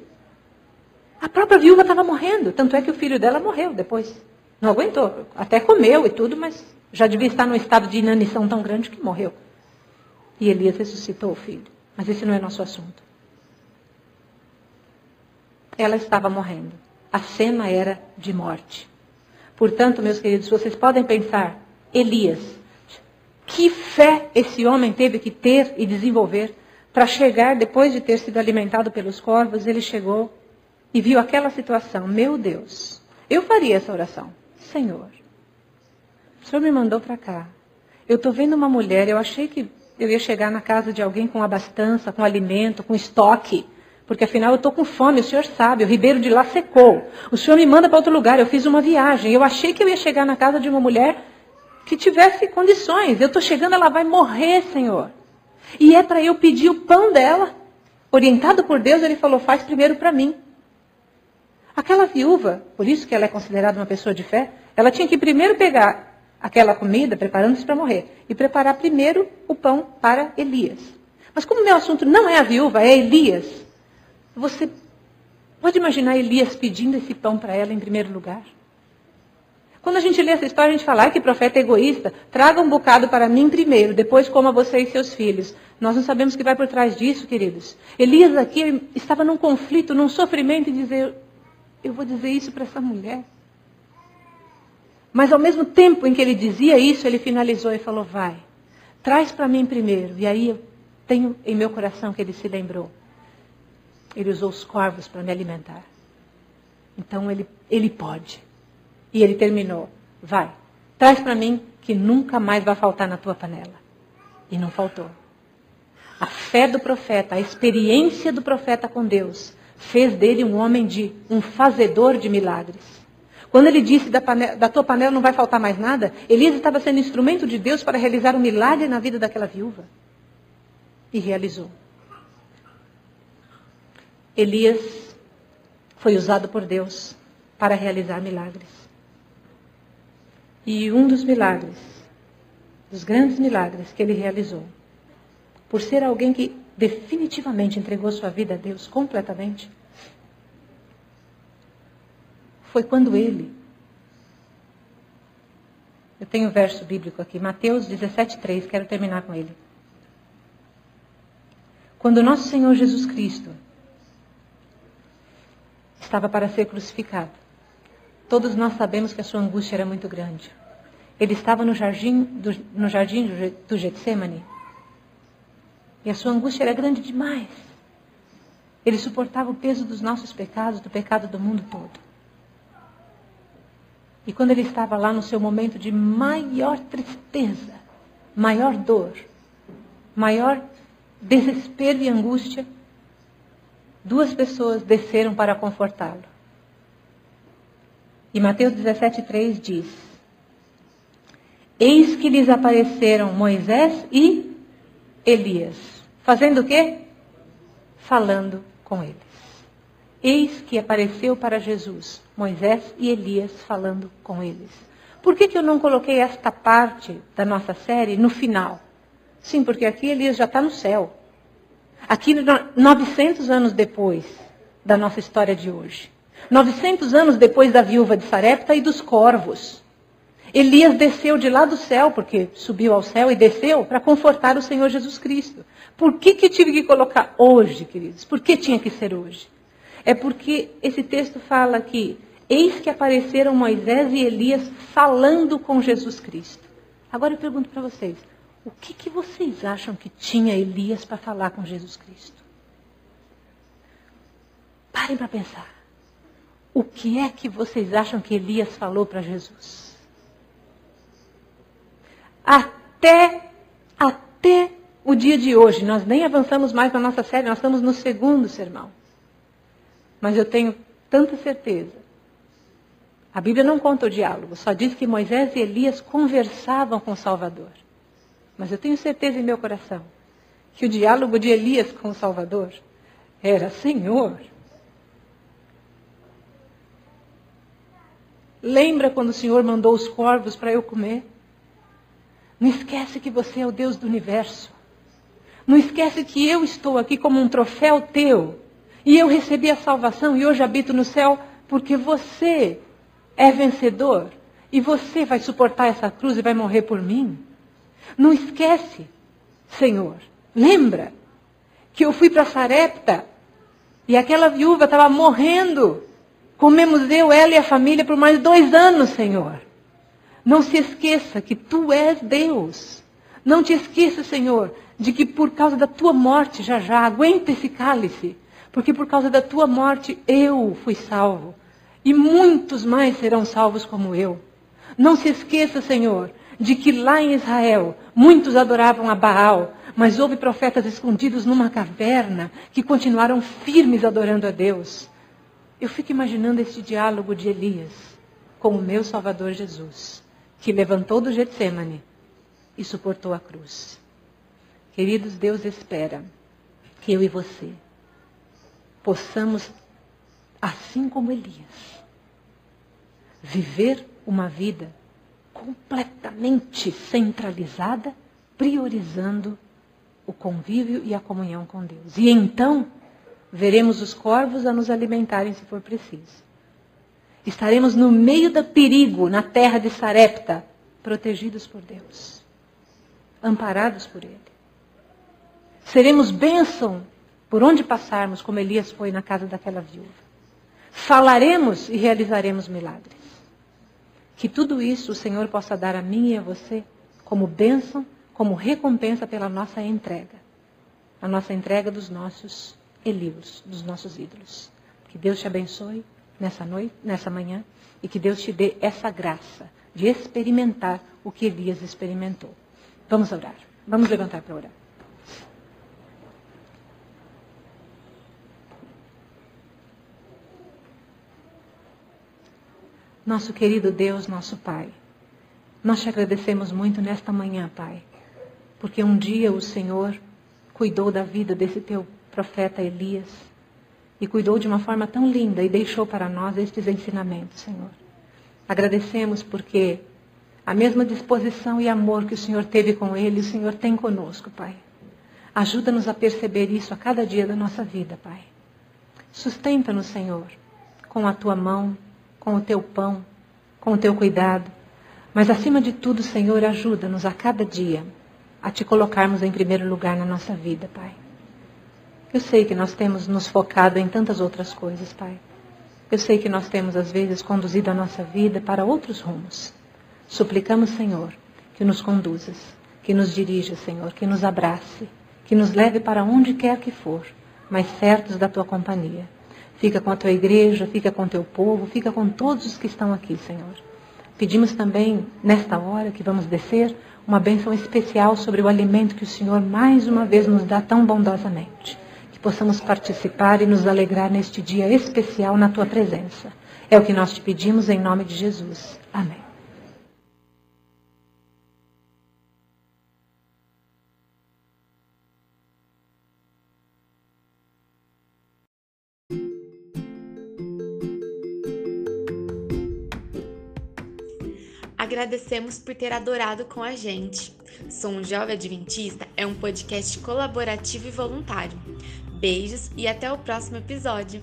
A própria viúva estava morrendo, tanto é que o filho dela morreu depois. Não aguentou, até comeu e tudo, mas já devia estar num estado de inanição tão grande que morreu. E Elias ressuscitou o filho. Mas esse não é nosso assunto. Ela estava morrendo. A cena era de morte. Portanto, meus queridos, vocês podem pensar, Elias, que fé esse homem teve que ter e desenvolver para chegar, depois de ter sido alimentado pelos corvos, ele chegou e viu aquela situação, meu Deus, eu faria essa oração. Senhor, o Senhor me mandou para cá. Eu estou vendo uma mulher, eu achei que eu ia chegar na casa de alguém com abastança, com alimento, com estoque. Porque afinal eu estou com fome, o senhor sabe, o ribeiro de lá secou. O senhor me manda para outro lugar, eu fiz uma viagem. Eu achei que eu ia chegar na casa de uma mulher que tivesse condições. Eu estou chegando, ela vai morrer, senhor. E é para eu pedir o pão dela. Orientado por Deus, ele falou: faz primeiro para mim. Aquela viúva, por isso que ela é considerada uma pessoa de fé, ela tinha que primeiro pegar aquela comida, preparando-se para morrer, e preparar primeiro o pão para Elias. Mas como meu assunto não é a viúva, é Elias, você pode imaginar Elias pedindo esse pão para ela em primeiro lugar? Quando a gente lê essa história, a gente fala, ai que profeta egoísta, traga um bocado para mim primeiro, depois coma você e seus filhos. Nós não sabemos o que vai por trás disso, queridos. Elias aqui estava num conflito, num sofrimento, e dizer, eu vou dizer isso para essa mulher. Mas ao mesmo tempo em que ele dizia isso, ele finalizou e falou: Vai, traz para mim primeiro. E aí eu tenho em meu coração que ele se lembrou. Ele usou os corvos para me alimentar. Então ele, ele pode. E ele terminou: Vai, traz para mim que nunca mais vai faltar na tua panela. E não faltou. A fé do profeta, a experiência do profeta com Deus, fez dele um homem de um fazedor de milagres. Quando ele disse da, panela, da tua panela não vai faltar mais nada, Elias estava sendo instrumento de Deus para realizar um milagre na vida daquela viúva. E realizou. Elias foi usado por Deus para realizar milagres. E um dos milagres, dos grandes milagres que ele realizou, por ser alguém que definitivamente entregou sua vida a Deus completamente, foi quando ele. Eu tenho um verso bíblico aqui, Mateus 17,3, quero terminar com ele. Quando nosso Senhor Jesus Cristo estava para ser crucificado, todos nós sabemos que a sua angústia era muito grande. Ele estava no jardim do, no jardim do Getsemane e a sua angústia era grande demais. Ele suportava o peso dos nossos pecados, do pecado do mundo todo. E quando ele estava lá no seu momento de maior tristeza, maior dor, maior desespero e angústia, duas pessoas desceram para confortá-lo. E Mateus 17,3 diz: Eis que lhes apareceram Moisés e Elias. Fazendo o quê? Falando com eles. Eis que apareceu para Jesus Moisés e Elias falando com eles. Por que, que eu não coloquei esta parte da nossa série no final? Sim, porque aqui Elias já está no céu. Aqui, 900 anos depois da nossa história de hoje. 900 anos depois da viúva de Sarepta e dos corvos. Elias desceu de lá do céu, porque subiu ao céu e desceu para confortar o Senhor Jesus Cristo. Por que, que tive que colocar hoje, queridos? Por que tinha que ser hoje? É porque esse texto fala que eis que apareceram Moisés e Elias falando com Jesus Cristo. Agora eu pergunto para vocês, o que, que vocês acham que tinha Elias para falar com Jesus Cristo? Parem para pensar. O que é que vocês acham que Elias falou para Jesus? até, até o dia de hoje. Nós nem avançamos mais na nossa série, nós estamos no segundo sermão. Mas eu tenho tanta certeza. A Bíblia não conta o diálogo, só diz que Moisés e Elias conversavam com o Salvador. Mas eu tenho certeza em meu coração que o diálogo de Elias com o Salvador era: Senhor, lembra quando o Senhor mandou os corvos para eu comer? Não esquece que você é o Deus do universo. Não esquece que eu estou aqui como um troféu teu. E eu recebi a salvação e hoje habito no céu porque você é vencedor. E você vai suportar essa cruz e vai morrer por mim. Não esquece, Senhor. Lembra que eu fui para Sarepta e aquela viúva estava morrendo. Comemos eu, ela e a família por mais dois anos, Senhor. Não se esqueça que tu és Deus. Não te esqueça, Senhor, de que por causa da tua morte, já já, aguenta esse cálice. Porque por causa da tua morte eu fui salvo, e muitos mais serão salvos como eu. Não se esqueça, Senhor, de que lá em Israel muitos adoravam a Baal, mas houve profetas escondidos numa caverna que continuaram firmes adorando a Deus. Eu fico imaginando este diálogo de Elias com o meu Salvador Jesus, que levantou do Getsemane e suportou a cruz. Queridos, Deus espera que eu e você possamos, assim como Elias, viver uma vida completamente centralizada, priorizando o convívio e a comunhão com Deus. E então veremos os corvos a nos alimentarem se for preciso. Estaremos no meio do perigo, na terra de Sarepta, protegidos por Deus, amparados por Ele. Seremos bênção por onde passarmos, como Elias foi na casa daquela viúva. Falaremos e realizaremos milagres. Que tudo isso o Senhor possa dar a mim e a você como bênção, como recompensa pela nossa entrega. A nossa entrega dos nossos Elios, dos nossos ídolos. Que Deus te abençoe nessa noite, nessa manhã, e que Deus te dê essa graça de experimentar o que Elias experimentou. Vamos orar. Vamos levantar para orar. Nosso querido Deus, nosso Pai, nós te agradecemos muito nesta manhã, Pai, porque um dia o Senhor cuidou da vida desse teu profeta Elias e cuidou de uma forma tão linda e deixou para nós estes ensinamentos, Senhor. Agradecemos porque a mesma disposição e amor que o Senhor teve com ele, o Senhor tem conosco, Pai. Ajuda-nos a perceber isso a cada dia da nossa vida, Pai. Sustenta-nos, Senhor, com a tua mão, com o teu pão, com o teu cuidado. Mas acima de tudo, Senhor, ajuda-nos a cada dia a te colocarmos em primeiro lugar na nossa vida, Pai. Eu sei que nós temos nos focado em tantas outras coisas, Pai. Eu sei que nós temos, às vezes, conduzido a nossa vida para outros rumos. Suplicamos, Senhor, que nos conduzas, que nos dirija, Senhor, que nos abrace, que nos leve para onde quer que for, mas certos da tua companhia. Fica com a tua igreja, fica com o teu povo, fica com todos os que estão aqui, Senhor. Pedimos também, nesta hora que vamos descer, uma bênção especial sobre o alimento que o Senhor mais uma vez nos dá tão bondosamente. Que possamos participar e nos alegrar neste dia especial na tua presença. É o que nós te pedimos em nome de Jesus. Amém. Agradecemos por ter adorado com a gente. Sou um Jovem Adventista é um podcast colaborativo e voluntário. Beijos e até o próximo episódio.